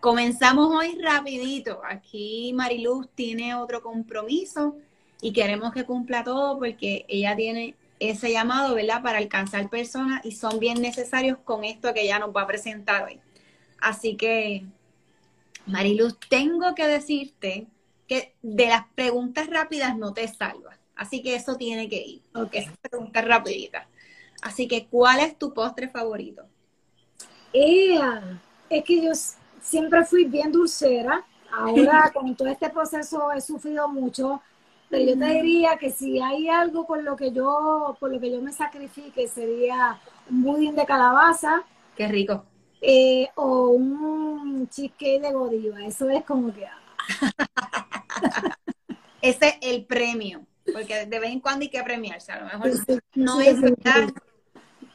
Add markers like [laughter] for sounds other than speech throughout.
Comenzamos hoy rapidito. Aquí Mariluz tiene otro compromiso y queremos que cumpla todo porque ella tiene ese llamado, ¿verdad? Para alcanzar personas y son bien necesarios con esto que ella nos va a presentar hoy. Así que, Mariluz, tengo que decirte que de las preguntas rápidas no te salvas. Así que eso tiene que ir. Ok, esas preguntas rapiditas. Así que, ¿cuál es tu postre favorito? Ea, es que yo siempre fui bien dulcera. Ahora [laughs] con todo este proceso he sufrido mucho, pero yo te diría que si hay algo por lo que yo, por lo que yo me sacrifique, sería un budín de calabaza. Qué rico. Eh, o un cheesecake de godiva. Eso es como que. Ah. [laughs] Ese es el premio, porque de vez en cuando hay que premiarse. A lo mejor no es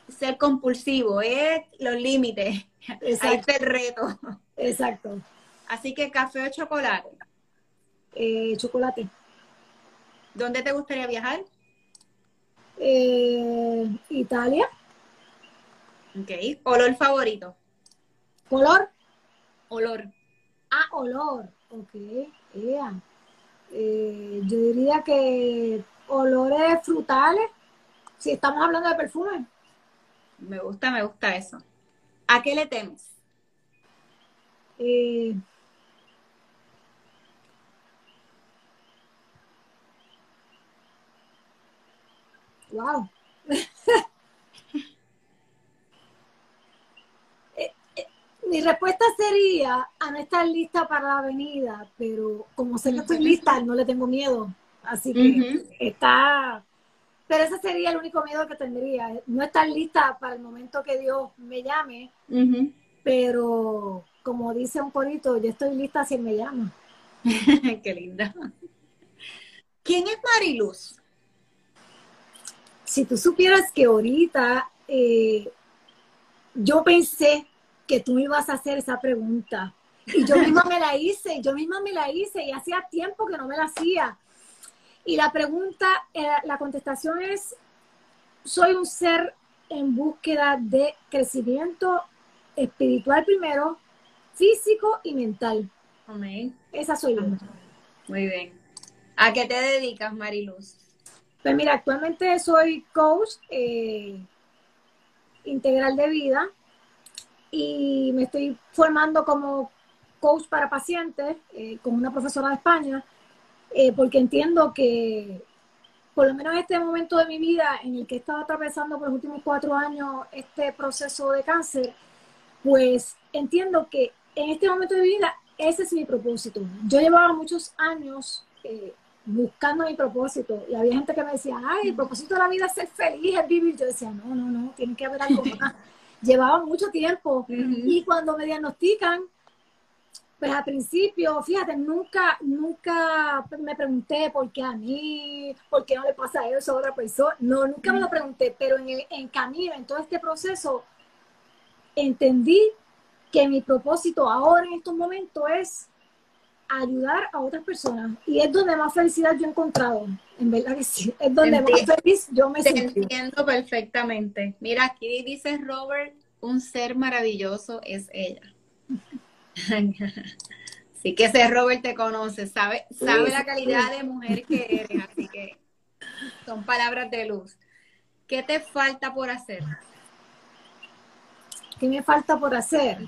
ser compulsivo, es los límites. Ahí está el reto. Exacto. Así que café o chocolate. Eh, chocolate. ¿Dónde te gustaría viajar? Eh, Italia. Ok. ¿Olor favorito? ¿Color? Olor. Ah, olor. Ok. Eh, yo diría que olores frutales. Si estamos hablando de perfume. Me gusta, me gusta eso. ¿A qué le temes? Eh, wow. [laughs] Eh, eh, mi respuesta sería a no estar lista para la avenida, pero como sé que estoy lista, no le tengo miedo. Así que está. Pero ese sería el único miedo que tendría. No estar lista para el momento que Dios me llame, pero como dice un corito, yo estoy lista si me llama. [laughs] Qué linda. ¿Quién es Mariluz? Si tú supieras que ahorita eh, yo pensé que tú me ibas a hacer esa pregunta. Y yo misma me la hice, yo misma me la hice y hacía tiempo que no me la hacía. Y la pregunta, eh, la contestación es, soy un ser en búsqueda de crecimiento espiritual primero, físico y mental. Amén. Esa soy yo. Muy bien. ¿A qué te dedicas, Mariluz? Pues mira, actualmente soy coach eh, integral de vida y me estoy formando como coach para pacientes eh, con una profesora de España, eh, porque entiendo que por lo menos en este momento de mi vida en el que he estado atravesando por los últimos cuatro años este proceso de cáncer, pues entiendo que en este momento de vida, ese es mi propósito. Yo llevaba muchos años eh, buscando mi propósito. Y había gente que me decía, ay, el propósito de la vida es ser feliz, es vivir. Yo decía, no, no, no, tiene que haber algo más. [laughs] Llevaba mucho tiempo. Y cuando me diagnostican, pues al principio, fíjate, nunca, nunca me pregunté por qué a mí, por qué no le pasa eso a otra persona. No, nunca me lo pregunté, pero en el en camino, en todo este proceso, entendí que mi propósito ahora en estos momentos es ayudar a otras personas. Y es donde más felicidad yo he encontrado. En verdad que sí. Es donde más feliz yo me siento. entiendo perfectamente. Mira, aquí dice Robert, un ser maravilloso es ella. [laughs] Así que ese Robert te conoce, sabe, sabe la calidad de mujer que eres, así que son palabras de luz. ¿Qué te falta por hacer? ¿Qué me falta por hacer?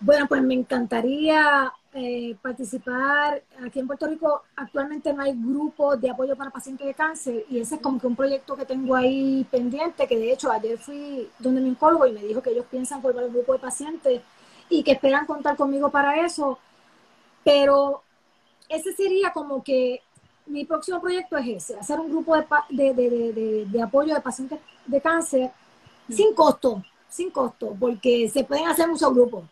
Bueno, pues me encantaría eh, participar. Aquí en Puerto Rico actualmente no hay grupos de apoyo para pacientes de cáncer y ese es como que un proyecto que tengo ahí pendiente, que de hecho ayer fui donde mi oncólogo y me dijo que ellos piensan formar un grupo de pacientes y que esperan contar conmigo para eso. Pero ese sería como que mi próximo proyecto es ese, hacer un grupo de, de, de, apoyo de pacientes de cáncer sin costo, sin costo, porque se pueden hacer muchos grupos.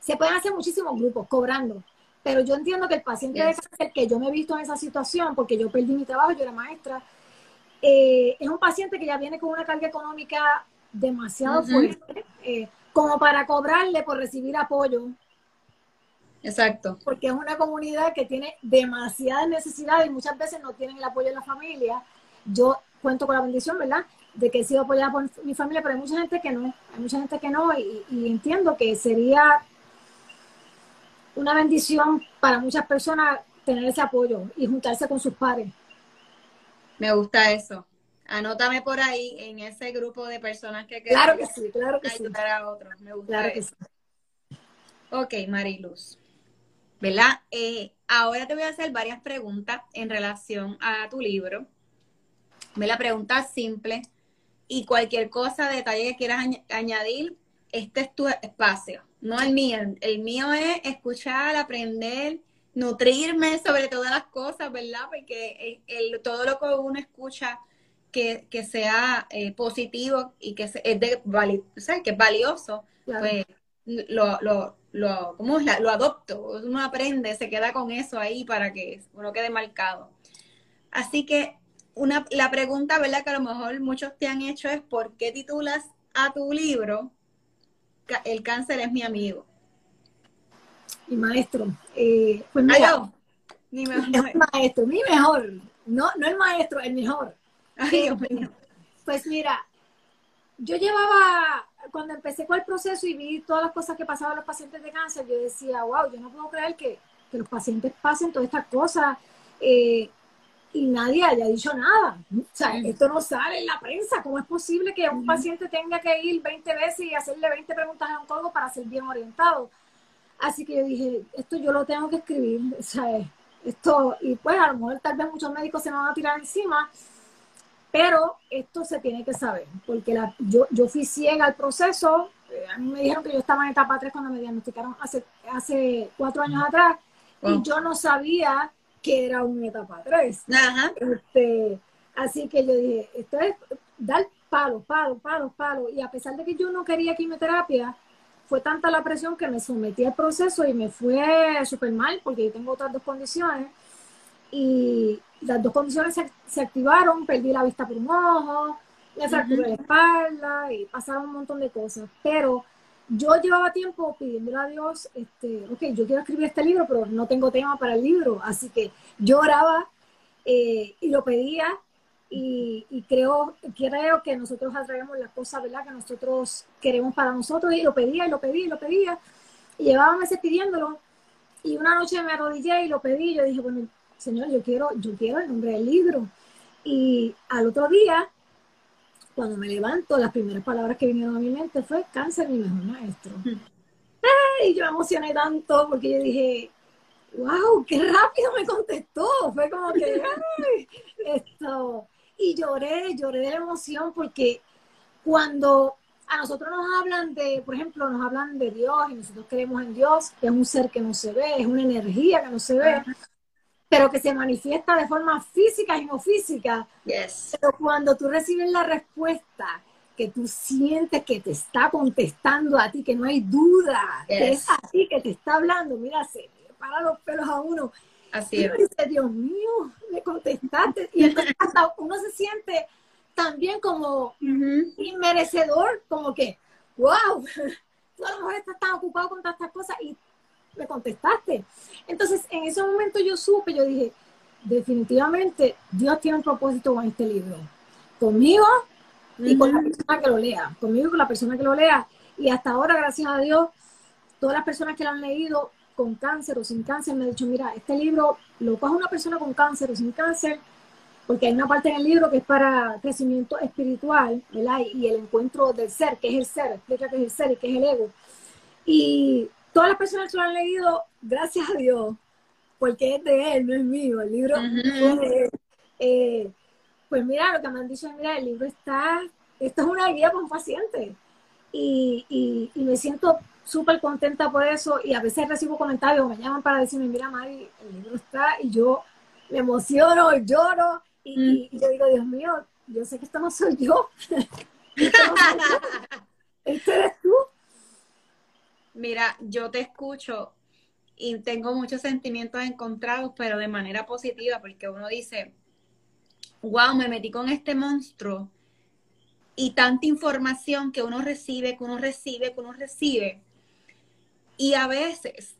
Se pueden hacer muchísimos grupos cobrando, pero yo entiendo que el paciente de cáncer, que yo me he visto en esa situación, porque yo perdí mi trabajo, yo era maestra, eh, es un paciente que ya viene con una carga económica demasiado fuerte, eh, como para cobrarle por recibir apoyo. Exacto. Porque es una comunidad que tiene demasiadas necesidades y muchas veces no tienen el apoyo de la familia. Yo cuento con la bendición, ¿verdad? De que he sido apoyada por mi familia, pero hay mucha gente que no, hay mucha gente que no, y entiendo que sería una bendición para muchas personas tener ese apoyo y juntarse con sus pares. Me gusta eso. Anótame por ahí en ese grupo de personas que Claro que sí, claro que ayudar a otros. Me gusta eso. Ok, Mariluz. ¿Verdad? Eh, ahora te voy a hacer varias preguntas en relación a tu libro. Me la pregunta simple y cualquier cosa, detalle que quieras añadir, este es tu espacio no el mío. El mío es escuchar, aprender, nutrirme sobre todas las cosas, ¿verdad? Porque el, todo lo que uno escucha que, sea eh, positivo y que es, de, que es valioso, pues lo, lo, lo, ¿cómo es? lo adopto. Uno aprende, se queda con eso ahí para que uno quede marcado. Así que una, la pregunta, ¿verdad? Que a lo mejor muchos te han hecho es ¿por qué titulas a tu libro el cáncer es mi amigo. Mi maestro. Eh, pues mira, mi mejor. maestro, mi mejor. No, no el maestro, el mejor. Pues mira, yo llevaba, cuando empecé con el proceso y vi todas las cosas que pasaban a los pacientes de cáncer, yo decía, wow, yo no puedo creer que, que los pacientes pasen todas estas cosas. Eh, y nadie haya dicho nada. O sea, esto no sale en la prensa. ¿Cómo es posible que un paciente tenga que ir 20 veces y hacerle 20 preguntas a un oncólogo para ser bien orientado? Así que yo dije, esto yo lo tengo que escribir. [laughs] O sea, esto, y pues a lo mejor tal vez muchos médicos se me van a tirar encima, pero esto se tiene que saber, porque la, yo, yo fui ciega al proceso. Eh, a mí me dijeron que yo estaba en etapa 3 cuando me diagnosticaron hace, hace cuatro años atrás, y yo no sabía que era una etapa 3. Este, así que yo dije, esto es dar palos, palos, palos, palos. Y a pesar de que yo no quería quimioterapia, fue tanta la presión que me sometí al proceso y me fue súper mal porque yo tengo otras dos condiciones. Y las dos condiciones se, activaron, perdí la vista por un ojo, me fracturé la espalda y pasaron un montón de cosas. Pero yo llevaba tiempo pidiéndole a Dios, este, ok, yo quiero escribir este libro, pero no tengo tema para el libro, así que yo oraba eh, y lo pedía y, creo, creo que nosotros atraemos las cosas, ¿verdad? Que nosotros queremos para nosotros y lo pedía y lo pedía y lo pedía y llevaba meses pidiéndolo y una noche me arrodillé y lo pedí y yo dije, bueno, Señor, yo quiero, yo quiero el nombre del libro y al otro día cuando me levanto, las primeras palabras que vinieron a mi mente fue cáncer, mi mejor maestro. Y yo me emocioné tanto porque yo dije, wow, qué rápido me contestó. Fue como que, [laughs] esto. Y lloré, lloré de la emoción porque cuando a nosotros nos hablan de, por ejemplo, nos hablan de Dios y nosotros creemos en Dios, que es un ser que no se ve, es una energía que no se ve. Pero que se manifiesta de forma física y no física. Yes. Pero cuando tú recibes la respuesta que tú sientes que te está contestando a ti, que no hay duda, que Yes. es a ti que te está hablando, mira, se para los pelos a uno. Así Y es. dice, Dios mío, me contestaste. Y entonces [laughs] hasta uno se siente también como inmerecedor, como que, wow, [laughs] tú a lo mejor estás tan ocupado con tantas cosas y me contestaste. Entonces, en ese momento yo supe, yo dije, definitivamente Dios tiene un propósito con este libro. Conmigo y con la persona que lo lea. Conmigo y con la persona que lo lea. Y hasta ahora, gracias a Dios, todas las personas que lo han leído con cáncer o sin cáncer me han dicho, mira, este libro lo coge una persona con cáncer o sin cáncer, porque hay una parte en el libro que es para crecimiento espiritual, ¿verdad? Y el encuentro del ser, que es el ser, explica qué es el ser y qué es el ego. Y todas las personas que lo han leído, gracias a Dios, porque es de él, no es mío, el libro fue de él. Eh, pues mira, lo que me han dicho es, mira, el libro está, esto es una guía para un paciente. Y, y, y me siento súper contenta por eso y a veces recibo comentarios, me llaman para decirme, mira Mari, el libro está y yo me emociono, lloro y, y yo digo, Dios mío, yo sé que esto no soy yo. [laughs] Esto no soy yo. [laughs] Este eres tú. Mira, yo te escucho y tengo muchos sentimientos encontrados, pero de manera positiva, porque uno dice, wow, me metí con este monstruo y tanta información que uno recibe, que uno recibe, que uno recibe. Y a veces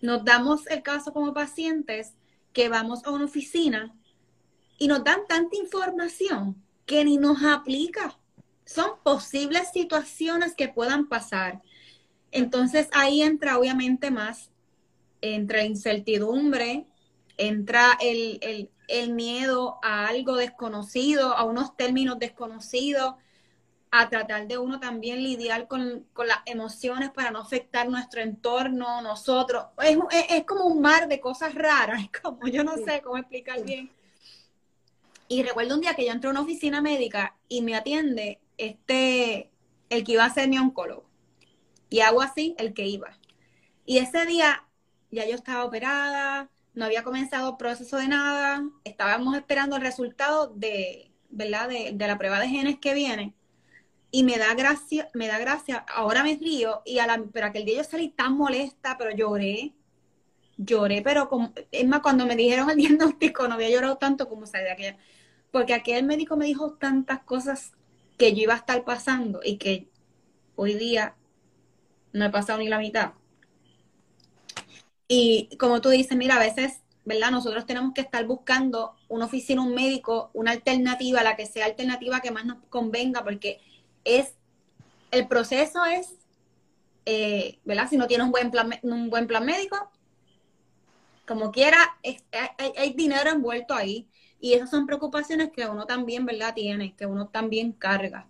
nos damos el caso como pacientes que vamos a una oficina y nos dan tanta información que ni nos aplica. Son posibles situaciones que puedan pasar. Entonces ahí entra obviamente más, entra incertidumbre, entra el, el, el miedo a algo desconocido, a unos términos desconocidos, a tratar de uno también lidiar con, con las emociones para no afectar nuestro entorno, nosotros. Es, es, es como un mar de cosas raras, [laughs] como yo no Sí. sé cómo explicar bien. Y recuerdo un día que yo entré a una oficina médica y me atiende este, el que iba a ser mi oncólogo. Y hago así, el que iba. Y ese día ya yo estaba operada, no había comenzado el proceso de nada, estábamos esperando el resultado de, ¿verdad? De, de la prueba de genes que viene. Y me da gracia, me da gracia, ahora me río, y a la, pero aquel día yo salí tan molesta, pero lloré, lloré, pero como, es más, cuando me dijeron el [laughs] diagnóstico no había llorado tanto como salí de aquella, porque aquel médico me dijo tantas cosas que yo iba a estar pasando y que hoy día no he pasado ni la mitad. Y como tú dices, mira, a veces, ¿verdad? Nosotros tenemos que estar buscando una oficina, un médico, una alternativa, la que sea alternativa que más nos convenga, porque es, el proceso es, eh, ¿verdad? Si no tienes un buen plan, un buen plan médico, como quiera, hay, hay dinero envuelto ahí. Y esas son preocupaciones que uno también, ¿verdad? Tiene, que uno también carga.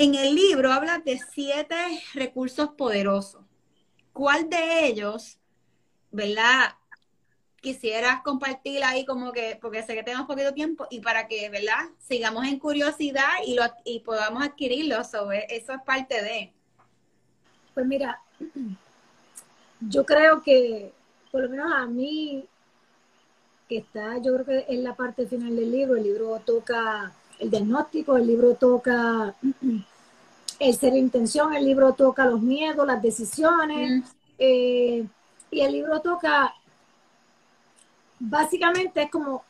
En el libro habla de siete recursos poderosos. ¿Cuál de ellos, verdad? Quisieras compartir ahí como que, porque sé que tenemos poquito tiempo y para que, ¿verdad? Sigamos en curiosidad y, lo, y podamos adquirirlo. So, eso es parte de. Pues mira, yo creo que, por lo menos a mí, que está, yo creo que en la parte final del libro, el libro toca el diagnóstico, el libro toca el ser intención, el libro toca los miedos, las decisiones, Mm. eh, y el libro toca, básicamente es como,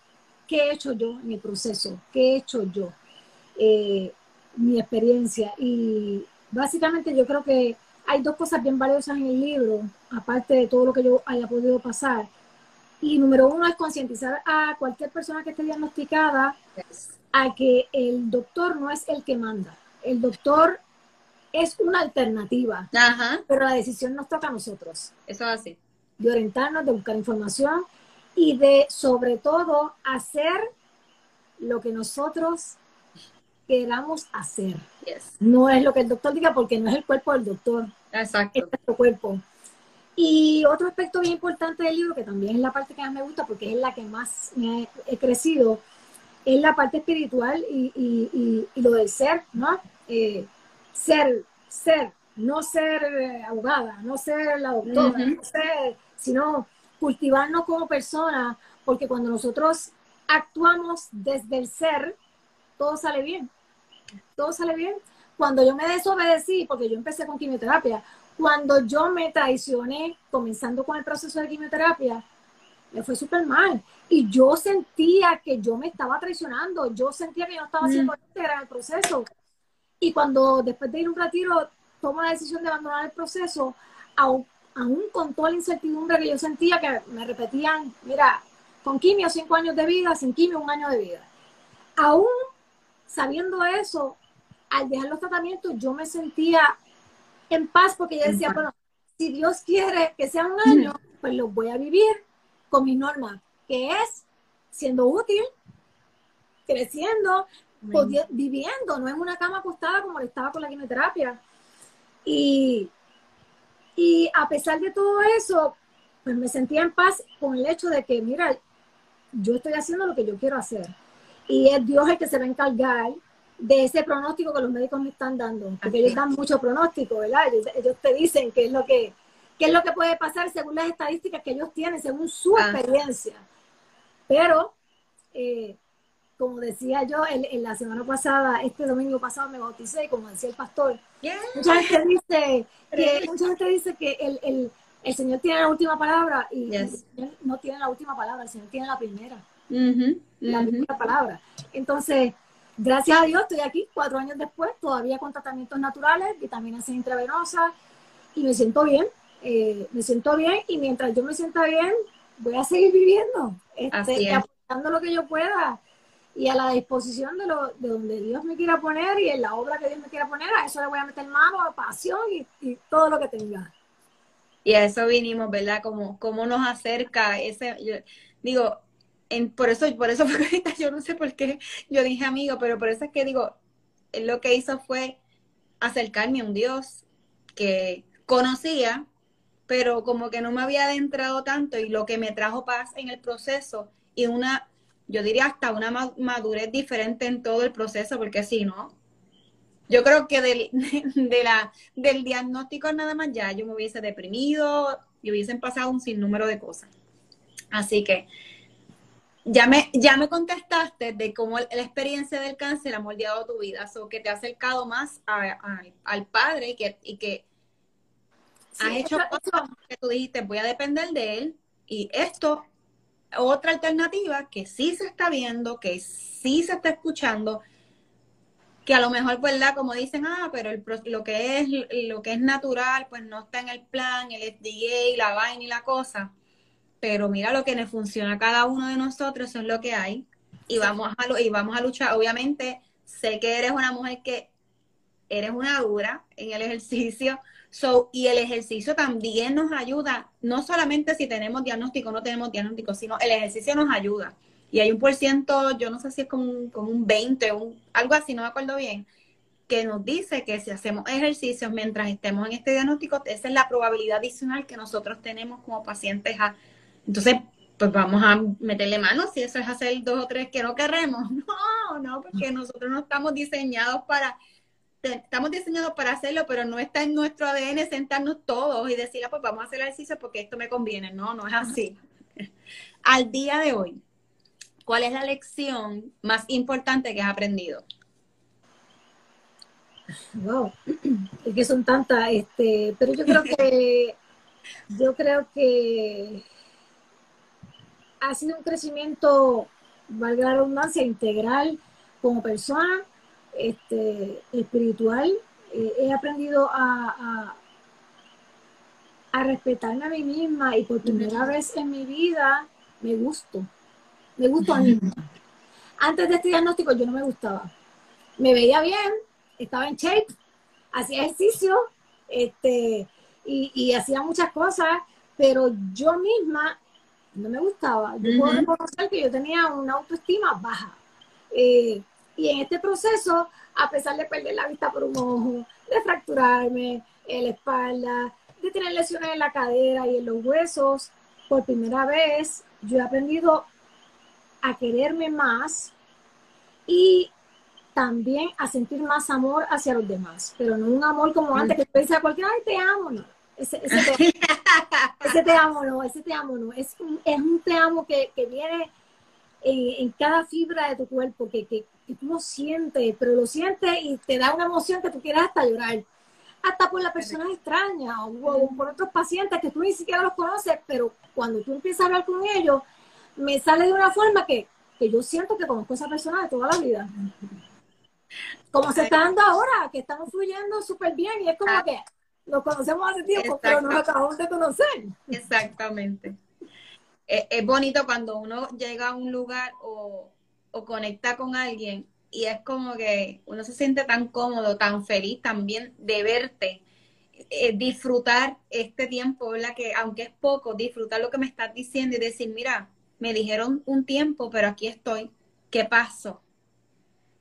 ¿qué he hecho yo en el proceso? ¿Qué he hecho yo? Eh, mi experiencia. Y básicamente yo creo que hay dos cosas bien valiosas en el libro, aparte de todo lo que yo haya podido pasar. Y número uno es concientizar a cualquier persona que esté diagnosticada Yes. a que el doctor no es el que manda. El doctor es una alternativa, Ajá, pero la decisión nos toca a nosotros, eso es así. de orientarnos, de buscar información y de, sobre todo, hacer lo que nosotros queramos hacer. Yes. No es lo que el doctor diga porque no es el cuerpo del doctor, Exacto. es nuestro cuerpo. Y otro aspecto bien importante del libro, que también es la parte que más me gusta porque es la que más me he, he crecido, es la parte espiritual y, y- y- y lo del ser, ¿no? Eh, ser, ser, no ser eh, abogada, no ser la doctora, no ser, sino cultivarnos como personas, porque cuando nosotros actuamos desde el ser, todo sale bien. Todo sale bien. Cuando yo me desobedecí, porque yo empecé con quimioterapia, cuando yo me traicioné, comenzando con el proceso de quimioterapia, me fue súper mal. Y yo sentía que yo me estaba traicionando, yo sentía que yo no estaba haciendo el proceso. Y cuando después de ir a un retiro tomo la decisión de abandonar el proceso, aún, aún con toda la incertidumbre que yo sentía, que me repetían, mira, con quimio cinco años de vida, sin quimio un año de vida. Aún sabiendo eso, al dejar los tratamientos, yo me sentía en paz porque yo decía, bueno, si Dios quiere que sea un año, pues lo voy a vivir con mis normas, que es siendo útil, creciendo, viviendo, no en una cama acostada como le estaba con la quimioterapia. Y, y a pesar de todo eso, pues me sentía en paz con el hecho de que, mira, yo estoy haciendo lo que yo quiero hacer. Y es Dios el que se va a encargar de ese pronóstico que los médicos me están dando, porque ellos dan mucho pronóstico, ¿verdad? Ellos, te dicen qué es lo que qué es lo que puede pasar según las estadísticas que ellos tienen, según su ah. experiencia. Pero, eh, como decía yo, en, la semana pasada, este domingo pasado me bauticé, como decía el pastor, mucha gente dice que, mucha gente dice que el, el, Señor tiene la última palabra y no tiene la última palabra, el Señor tiene la primera. La primera palabra. Entonces, gracias a Dios estoy aquí cuatro años después, todavía con tratamientos naturales, vitaminas intravenosas, y me siento bien, eh, me siento bien, y mientras yo me sienta bien, voy a seguir viviendo, este, aportando lo que yo pueda, y a la disposición de, lo, de donde Dios me quiera poner, y en la obra que Dios me quiera poner, a eso le voy a meter mano, pasión y, todo lo que tenga. Y a eso vinimos, ¿verdad? Como, cómo nos acerca ese, digo, por eso, por eso [laughs] yo no sé por qué yo dije amigo, pero por eso es que digo, él lo que hizo fue acercarme a un Dios que conocía, pero como que no me había adentrado tanto y lo que me trajo paz en el proceso y una, yo diría hasta una madurez diferente en todo el proceso, porque si no, yo creo que del, [laughs] de la, del diagnóstico nada más ya yo me hubiese deprimido y hubiesen pasado un sinnúmero de cosas. Así que ya me, ya me contestaste de cómo la experiencia del cáncer ha moldeado tu vida, o que te ha acercado más al Padre y que, y que has hecho cosas que tú dijiste, voy a depender de Él. Y esto, otra alternativa que sí se está viendo, que sí se está escuchando, que a lo mejor, ¿verdad? Como dicen, ah, pero el, lo, que es, lo que es natural, pues no está en el plan, el FDA, la vaina y la cosa pero mira lo que le funciona a cada uno de nosotros, eso es lo que hay. Y vamos a, y vamos a luchar. Obviamente, sé que eres una mujer que eres una dura en el ejercicio. So, y el ejercicio también nos ayuda, no solamente si tenemos diagnóstico o no tenemos diagnóstico, sino el ejercicio nos ayuda. Y hay un por ciento, yo no sé si es como un, como un 20, un, algo así, no me acuerdo bien, que nos dice que si hacemos ejercicios mientras estemos en este diagnóstico, esa es la probabilidad adicional que nosotros tenemos como pacientes a entonces, pues vamos a meterle mano si eso es hacer dos o tres que no queremos. [laughs] No, no, porque nosotros no estamos diseñados para, estamos diseñados para hacerlo, pero no está en nuestro ADN sentarnos todos y decir, ah, pues vamos a hacer el ejercicio porque esto me conviene. No, no es así. Al día de hoy, ¿cuál es la lección más importante que has aprendido? Wow, es que son tantas, este, pero yo creo que, [laughs] yo creo que ha sido un crecimiento, valga la redundancia, integral como persona, este, espiritual. Eh, he aprendido a, a, respetarme a mí misma y por primera vez en mi vida me gusto. Me gusto a mí misma. Antes de este diagnóstico yo no me gustaba. Me veía bien, estaba en shape, hacía ejercicio este, y, y hacía muchas cosas, pero yo misma no me gustaba. Yo puedo reconocer que yo tenía una autoestima baja. Eh, y en este proceso, a pesar de perder la vista por un ojo, de fracturarme en la espalda, de tener lesiones en la cadera y en los huesos, por primera vez yo he aprendido a quererme más y también a sentir más amor hacia los demás, pero no un amor como antes que te a cualquiera, ay, te amo, no. Ese, ese [laughs] ese te amo no, ese te amo no. Es un, es un te amo que, que viene en, en, cada fibra de tu cuerpo, que, que, que, tú lo sientes, pero lo sientes y te da una emoción que tú quieres hasta llorar. Hasta por las personas extrañas o, o por otros pacientes que tú ni siquiera los conoces, pero cuando tú empiezas a hablar con ellos, me sale de una forma que, que yo siento que conozco a esa persona de toda la vida. Como se está dando ahora, que estamos fluyendo súper bien y es como que nos conocemos hace tiempo, pero nos acabamos de conocer. Exactamente. Es, es, bonito cuando uno llega a un lugar o, o, conecta con alguien y es como que uno se siente tan cómodo, tan feliz también de verte, eh, disfrutar este tiempo, ¿verdad? Que aunque es poco, disfrutar lo que me estás diciendo y decir, mira, me dijeron un tiempo, pero aquí estoy, ¿qué pasó?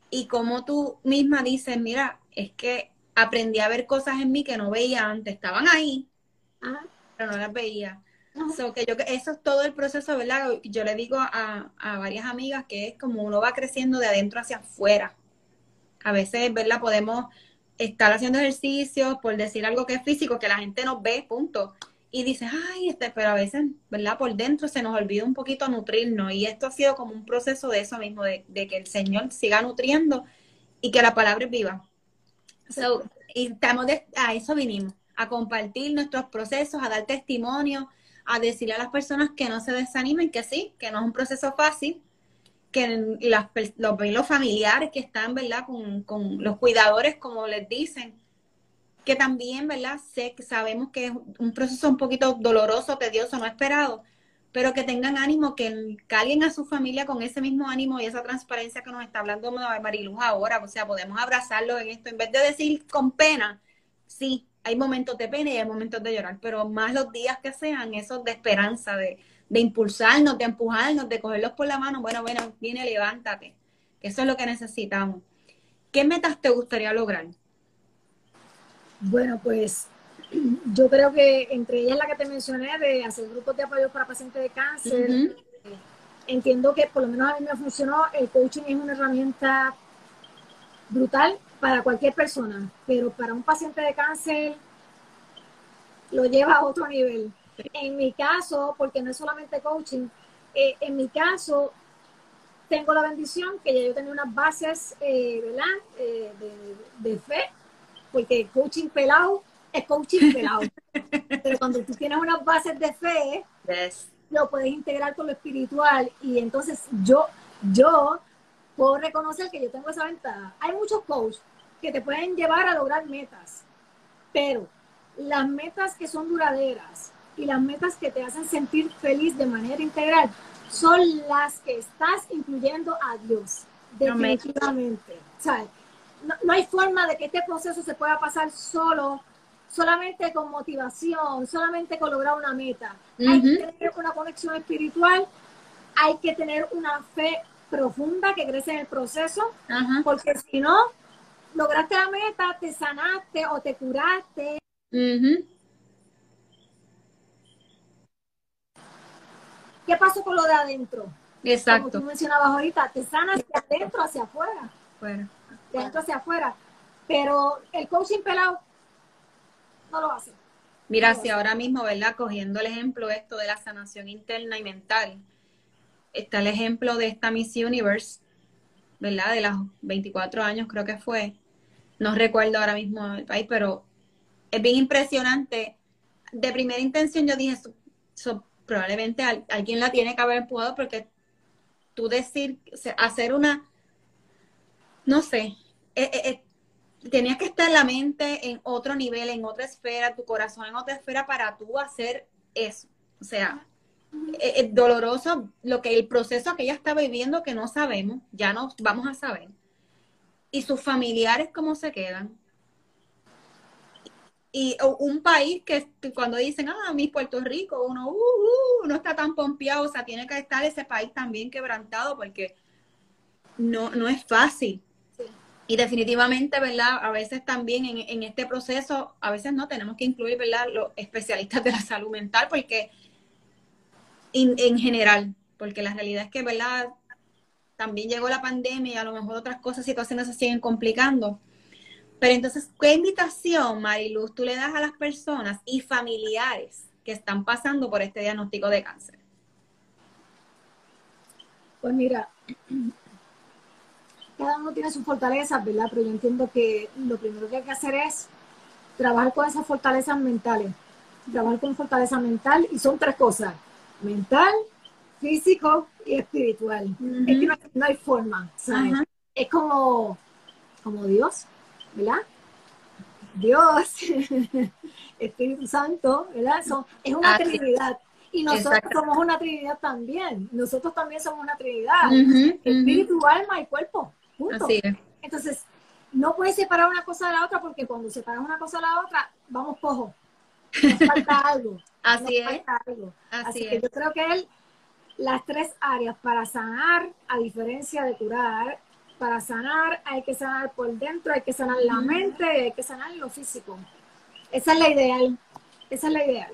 Y como tú misma dices, mira, es que aprendí a ver cosas en mí que no veía antes, estaban ahí, Ajá. pero no las veía. So, que yo, eso es todo el proceso, ¿verdad? Yo le digo a, a, varias amigas que es como uno va creciendo de adentro hacia afuera. A veces, ¿verdad? Podemos estar haciendo ejercicios por decir algo que es físico, que la gente nos ve, punto. Y dices, ay, este, pero a veces, ¿verdad? Por dentro se nos olvida un poquito nutrirnos. Y esto ha sido como un proceso de eso mismo, de, de que el Señor siga nutriendo y que la palabra es viva. So, y estamos de, a eso vinimos, a compartir nuestros procesos, a dar testimonio, a decirle a las personas que no se desanimen, que sí, que no es un proceso fácil, que las, los, los familiares que están, ¿verdad? Con, con, los cuidadores, como les dicen, que también, ¿verdad? Sé que sabemos que es un proceso un poquito doloroso, tedioso, no esperado, pero que tengan ánimo, que calien a su familia con ese mismo ánimo y esa transparencia que nos está hablando Mariluz ahora. O sea, podemos abrazarlos en esto, en vez de decir con pena, sí, hay momentos de pena y hay momentos de llorar, pero más los días que sean esos de esperanza, de, de impulsarnos, de empujarnos, de cogerlos por la mano. Bueno, bueno, viene, levántate, que eso es lo que necesitamos. ¿Qué metas te gustaría lograr? Bueno, pues [clears throat] yo creo que entre ellas la que te mencioné de hacer grupos de apoyo para pacientes de cáncer, uh -huh. entiendo que por lo menos a mí me funcionó, el coaching es una herramienta brutal para cualquier persona, pero para un paciente de cáncer lo lleva a otro nivel. En mi caso, porque no es solamente coaching, eh, en mi caso tengo la bendición que ya yo tenía unas bases, eh, ¿verdad? Eh, de, de fe, porque coaching pelado es coaching pelado. [laughs] Pero cuando tú tienes unas bases de fe, yes. lo puedes integrar con lo espiritual. Y entonces yo, yo puedo reconocer que yo tengo esa ventaja. Hay muchos coaches que te pueden llevar a lograr metas, pero las metas que son duraderas y las metas que te hacen sentir feliz de manera integral son las que estás incluyendo a Dios. Definitivamente. No, no, hay forma de que este proceso se pueda pasar solo solamente con motivación, solamente con lograr una meta. Uh -huh. Hay que tener una conexión espiritual, hay que tener una fe profunda que crece en el proceso, porque si no, lograste la meta, te sanaste o te curaste. Uh -huh. ¿Qué pasó con lo de adentro? Exacto. Como tú mencionabas ahorita, te sanas de adentro hacia afuera. Bueno. De adentro hacia afuera. Pero el coaching pelado no lo hace. Mira, si ahora mismo, ¿verdad? Cogiendo el ejemplo esto de la sanación interna y mental, está el ejemplo de esta Miss Universe, ¿verdad? De los 24 años creo que fue. No recuerdo ahora mismo el país, pero es bien impresionante. De primera intención yo dije, probablemente alguien la tiene que haber empujado porque tú decir, hacer una, no sé, eh, eh, tenías que estar la mente en otro nivel, en otra esfera, tu corazón en otra esfera para tú hacer eso. O sea, es, es, doloroso lo que el proceso que ella está viviendo que no sabemos, ya no vamos a saber. Y sus familiares cómo se quedan. Y un país que cuando dicen, ah, mi Puerto Rico, uno, uh, uh, no está tan pompeado, o sea, tiene que estar ese país también quebrantado porque no, no es fácil y definitivamente, ¿verdad? A veces también en, en, este proceso, a veces no tenemos que incluir, ¿verdad? Los especialistas de la salud mental, porque en general, porque la realidad es que, ¿verdad? También llegó la pandemia y a lo mejor otras cosas, situaciones se siguen complicando. Pero entonces, ¿qué invitación, Mariluz, tú le das a las personas y familiares que están pasando por este diagnóstico de cáncer? Pues mira, [clears throat] cada uno tiene sus fortalezas, ¿verdad? Pero yo entiendo que lo primero que hay que hacer es trabajar con esas fortalezas mentales. Trabajar con fortaleza mental y son tres cosas, mental, físico y espiritual. Es que no, hay forma, ¿sabes? Es como, como Dios, ¿verdad? Dios, [laughs] Espíritu Santo, ¿verdad? es una trinidad. Y nosotros somos una trinidad también. Nosotros también somos una trinidad. Espíritu, alma y cuerpo. Así es. Entonces, no puedes separar una cosa de la otra porque cuando separas una cosa de la otra, vamos cojo. Nos falta [laughs] algo. Así es. Así, que yo creo que él, las tres áreas para sanar, a diferencia de curar, para sanar hay que sanar por dentro, hay que sanar la mente, hay que sanar lo físico. Esa es la ideal. Esa es la ideal.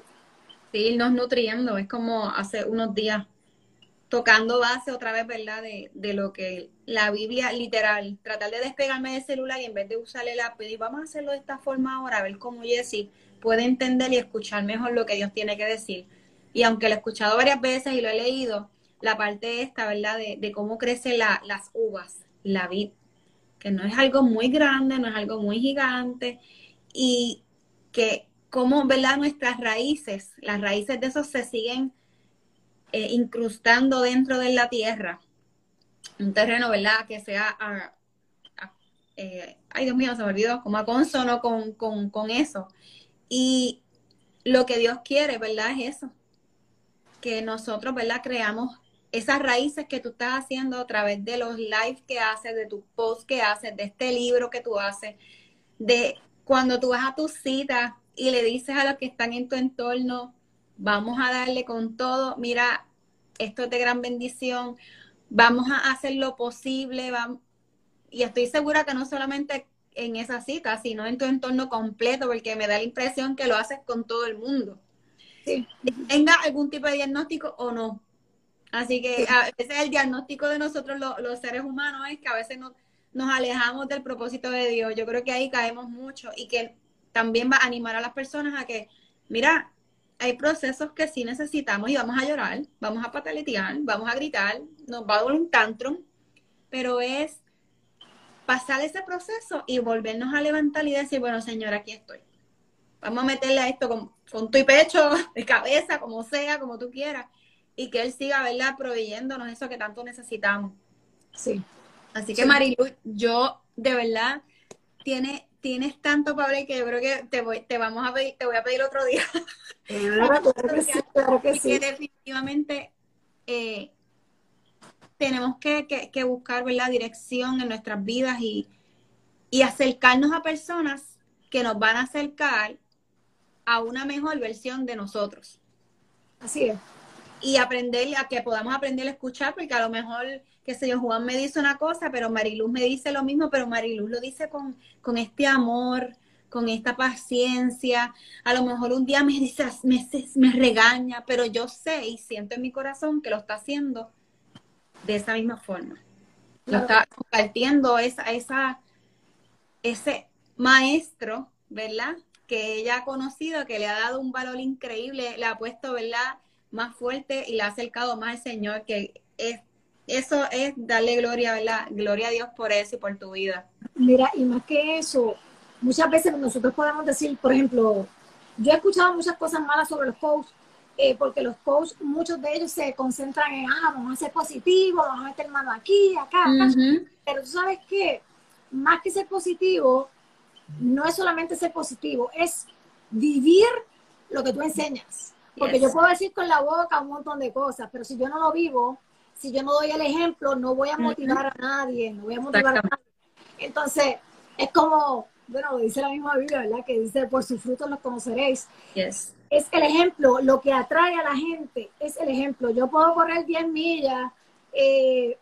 Sí, irnos nutriendo. Es como hace unos días tocando base otra vez, ¿verdad? De, de, lo que la Biblia literal, tratar de despegarme del celular y en vez de usarle el lápiz, y vamos a hacerlo de esta forma ahora, a ver cómo Jessy puede entender y escuchar mejor lo que Dios tiene que decir. Y aunque lo he escuchado varias veces y lo he leído, la parte esta, ¿verdad? De, cómo crecen las uvas, la vid, que no es algo muy grande, no es algo muy gigante, y que cómo, ¿verdad? Nuestras raíces, las raíces de eso se siguen eh, incrustando dentro de la tierra. Un terreno, ¿verdad? Que sea, eh, ay Dios mío, se me olvidó, como a consono con, con, con eso. Y lo que Dios quiere, ¿verdad? Es eso. Que nosotros, ¿verdad? Creamos esas raíces que tú estás haciendo a través de los lives que haces, de tus posts que haces, de este libro que tú haces, de cuando tú vas a tu cita y le dices a los que están en tu entorno, vamos a darle con todo, mira, esto es de gran bendición, vamos a hacer lo posible, y estoy segura que no solamente en esa cita, sino en tu entorno completo, porque me da la impresión que lo haces con todo el mundo. Tenga algún tipo de diagnóstico o no. Así que a veces el diagnóstico de nosotros los seres humanos es que a veces nos, nos alejamos del propósito de Dios. Yo creo que ahí caemos mucho y que también va a animar a las personas a que, mira, hay procesos que sí necesitamos y vamos a llorar, vamos a pataletear, vamos a gritar, nos va a dar un tantrum, pero es pasar ese proceso y volvernos a levantar y decir, bueno, Señor, aquí estoy. Vamos a meterle a esto con, con tu pecho, [laughs] de cabeza, como sea, como tú quieras, y que Él siga, ¿verdad?, proveyéndonos eso que tanto necesitamos. Sí. Así que, Marilu, yo de verdad tiene tienes tanto, Pablo, que yo creo que te voy, te vamos a pedir, te voy a pedir otro día. Claro, que sí, claro que [laughs] sí. definitivamente eh, tenemos que, que, buscar la dirección en nuestras vidas y, y acercarnos a personas que nos van a acercar a una mejor versión de nosotros. Así es. Y aprender a que podamos aprender a escuchar, porque a lo mejor qué sé yo, Juan me dice una cosa, pero Mariluz me dice lo mismo, pero Mariluz lo dice con, con este amor, con esta paciencia. A lo mejor un día me dice, me, me regaña, pero yo sé y siento en mi corazón que lo está haciendo de esa misma forma. Lo está compartiendo esa, esa, ese maestro, ¿verdad? Que ella ha conocido, que le ha dado un valor increíble, le ha puesto, ¿verdad? Más fuerte y le ha acercado más al Señor, que es eso es darle gloria, ¿verdad? Gloria a Dios por eso y por tu vida. Mira, y más que eso, muchas veces nosotros podemos decir, por ejemplo, yo he escuchado muchas cosas malas sobre los coaches, eh, porque los coaches, muchos de ellos se concentran en, ah, vamos a ser positivos, vamos a meter mano aquí, acá, acá. Pero tú sabes que, más que ser positivo, no es solamente ser positivo, es vivir lo que tú enseñas. Porque yo puedo decir con la boca un montón de cosas, pero si yo no lo vivo, si yo no doy el ejemplo, no voy a motivar a nadie, no voy a motivar a nadie. Entonces, es como, bueno, dice la misma Biblia, ¿verdad? Que dice, por sus frutos los conoceréis. Yes. Es el ejemplo, lo que atrae a la gente, es el ejemplo. Yo puedo correr 10 millas eh,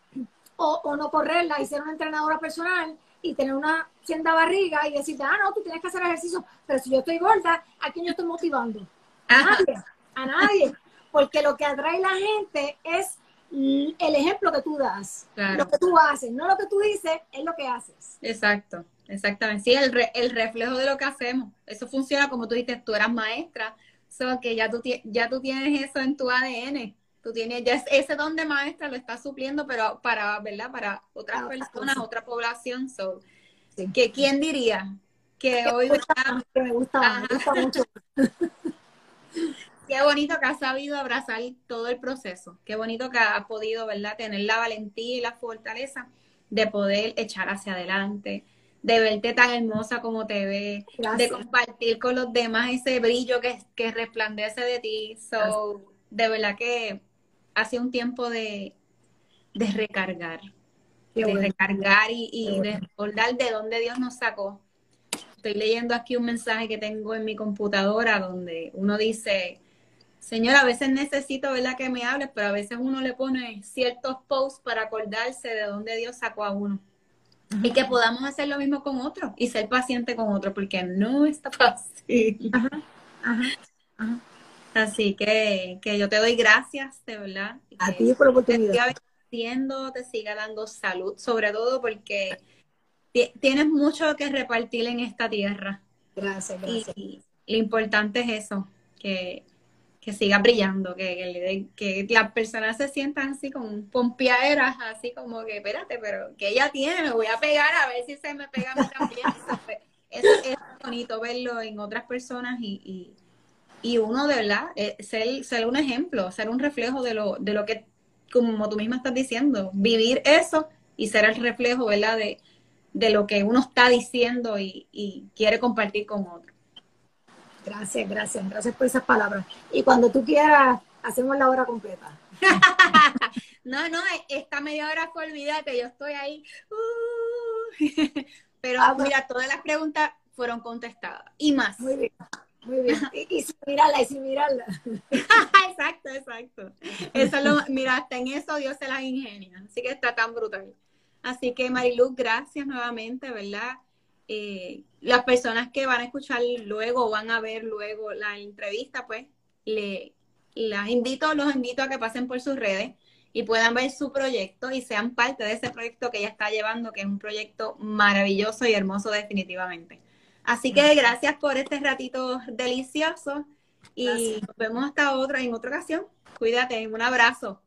o, no correrla y ser una entrenadora personal y tener una senda barriga y decirte, ah, no, tú tienes que hacer ejercicio, pero si yo estoy gorda, ¿a quién yo estoy motivando? A nadie, a nadie. Porque lo que atrae a la gente es el ejemplo que tú das, lo que tú haces, no lo que tú dices, es lo que haces. Exacto, exactamente. Sí, el, el reflejo de lo que hacemos. Eso funciona como tú dices, tú eras maestra, So que ya tú, ya tú tienes eso en tu ADN. Tú tienes, ya ese don de maestra lo estás supliendo, pero para, ¿verdad? Para otras personas, otra población. So, que, ¿Quién diría que hoy... me gusta, me gusta mucho. [laughs] Qué bonito que has sabido abrazar todo el proceso. Qué bonito que has podido, ¿verdad? Tener la valentía y la fortaleza de poder echar hacia adelante, de verte tan hermosa como te ve, de compartir con los demás ese brillo que, que resplandece de ti. So, de verdad que ha sido un tiempo de, de recargar, de recargar y, de recordar de dónde Dios nos sacó. Estoy leyendo aquí un mensaje que tengo en mi computadora donde uno dice, Señor, a veces necesito, ¿verdad? Que me hables, pero a veces uno le pone ciertos posts para acordarse de dónde Dios sacó a uno. Y que podamos hacer lo mismo con otro y ser paciente con otro, porque no está fácil. [laughs] Así que, que yo te doy gracias, de verdad. A ti por la oportunidad. Te siga te siga dando salud, sobre todo porque tienes mucho que repartir en esta tierra. Gracias, gracias. Y, lo importante es eso, que que siga brillando, que, que, las personas se sientan así con pompeaderas, así como que, espérate, pero que ella tiene, me voy a pegar a ver si se me pega a mí también. [laughs] Eso, es bonito verlo en otras personas y, y, uno de verdad, eh, ser, ser, un ejemplo, ser un reflejo de lo, de lo que, como tú misma estás diciendo, vivir eso y ser el reflejo, ¿verdad? De, de lo que uno está diciendo y, y quiere compartir con otros. Gracias, gracias, gracias por esas palabras. Y cuando tú quieras, hacemos la hora completa. [laughs] no, no, esta media hora fue olvídate, yo estoy ahí. Uh. [laughs] Pero ah, mira, todas las preguntas fueron contestadas y más. Muy bien. Muy bien. [laughs] Y, sin mirarla, y sin mirarla. exacto, exacto. Eso lo, mira, hasta en eso Dios se las ingenia. Así que está tan brutal. Así que Marilu, gracias nuevamente, ¿verdad? Eh, las personas que van a escuchar luego, van a ver luego la entrevista, pues le, las invito, los invito a que pasen por sus redes y puedan ver su proyecto y sean parte de ese proyecto que ella está llevando, que es un proyecto maravilloso y hermoso definitivamente. Así que gracias por este ratito delicioso y nos vemos hasta otra en otra ocasión. Cuídate, un abrazo.